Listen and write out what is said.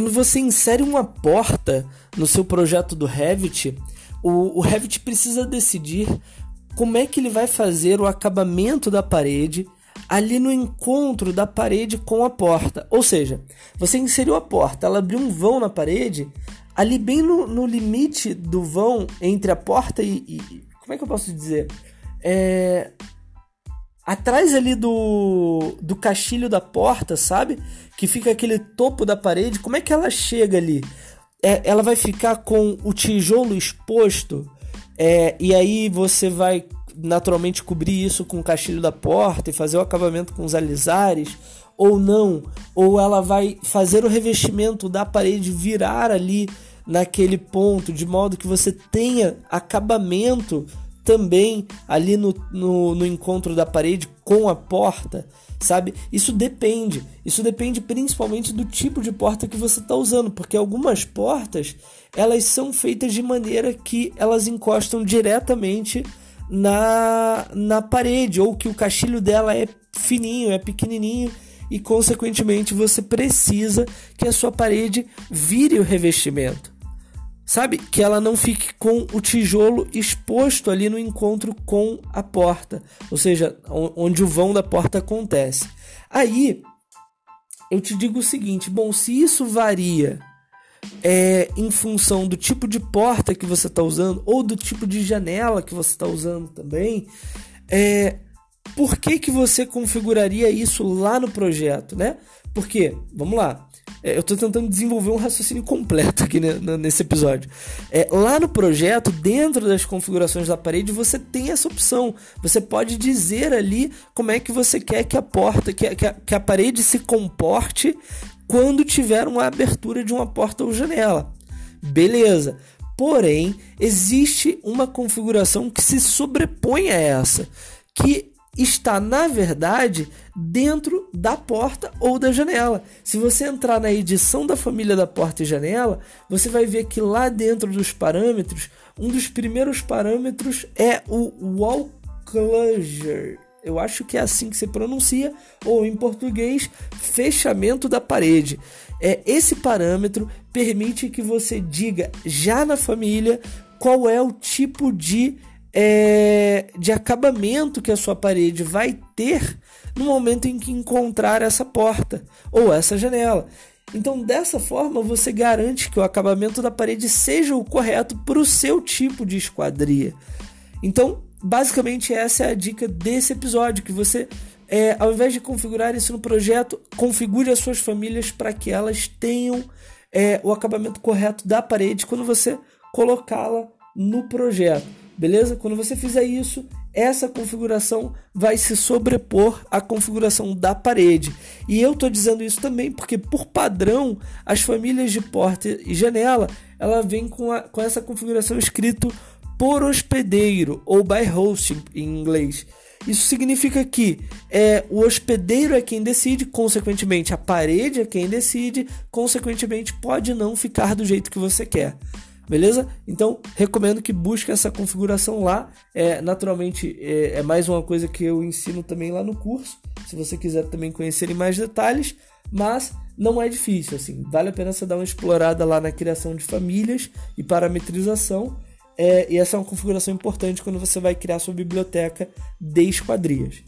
Quando você insere uma porta no seu projeto do Revit, o, o Revit precisa decidir como é que ele vai fazer o acabamento da parede ali no encontro da parede com a porta. Ou seja, você inseriu a porta, ela abriu um vão na parede, ali bem no, no limite do vão entre a porta e, e, Como é que eu posso dizer? É, atrás ali do, do caixilho da porta, sabe? Que fica aquele topo da parede. Como é que ela chega ali? É, ela vai ficar com o tijolo exposto é, e aí você vai naturalmente cobrir isso com o caixilho da porta e fazer o acabamento com os alisares ou não, ou ela vai fazer o revestimento da parede virar ali naquele ponto, de modo que você tenha acabamento também ali no, no, no encontro da parede com a porta, sabe? Isso depende. Isso depende principalmente do tipo de porta que você está usando, porque algumas portas elas são feitas de maneira que elas encostam diretamente na, na parede, ou que o caixilho dela é fininho, é pequenininho e consequentemente você precisa que a sua parede vire o revestimento. Sabe? Que ela não fique com o tijolo exposto ali no encontro com a porta, ou seja, onde o vão da porta acontece. Aí eu te digo o seguinte: bom, se isso varia é, em função do tipo de porta que você está usando ou do tipo de janela que você está usando também, é, por que, que você configuraria isso lá no projeto, né? Porque, vamos lá, é, eu estou tentando desenvolver um raciocínio completo aqui nesse episódio. É, lá no projeto, dentro das configurações da parede, você tem essa opção. Você pode dizer ali como é que você quer que a porta, que a, que a, que a parede se comporte quando tiver uma abertura de uma porta ou janela. Beleza. Porém, existe uma configuração que se sobrepõe a essa, que está, na verdade, dentro da porta ou da janela. Se você entrar na edição da família da porta e janela, você vai ver que lá dentro dos parâmetros, um dos primeiros parâmetros é o wall closure. Eu acho que é assim que se pronuncia, ou em português, fechamento da parede. É, esse parâmetro permite que você diga já na família qual é o tipo de é, de acabamento que a sua parede vai ter no momento em que encontrar essa porta ou essa janela. Então, dessa forma, você garante que o acabamento da parede seja o correto para o seu tipo de esquadria. Então, basicamente, essa é a dica desse episódio: que você, é, ao invés de configurar isso no projeto, configure as suas famílias para que elas tenham é, o acabamento correto da parede quando você colocá-la no projeto beleza? Quando você fizer isso, essa configuração vai se sobrepor à configuração da parede. E eu estou dizendo isso também porque, por padrão, as famílias de porta e janela ela vem com, a, com essa configuração escrito por hospedeiro ou by host em inglês. Isso significa que é, o hospedeiro é quem decide, consequentemente, a parede é quem decide, consequentemente, pode não ficar do jeito que você quer beleza? Então recomendo que busque essa configuração lá. É, naturalmente é, é, mais uma coisa que eu ensino também lá no curso. Se você quiser também conhecer em mais detalhes, mas não é difícil, assim, vale a pena você dar uma explorada lá na criação de famílias e parametrização. É, e essa é uma configuração importante quando você vai criar sua biblioteca de esquadrias.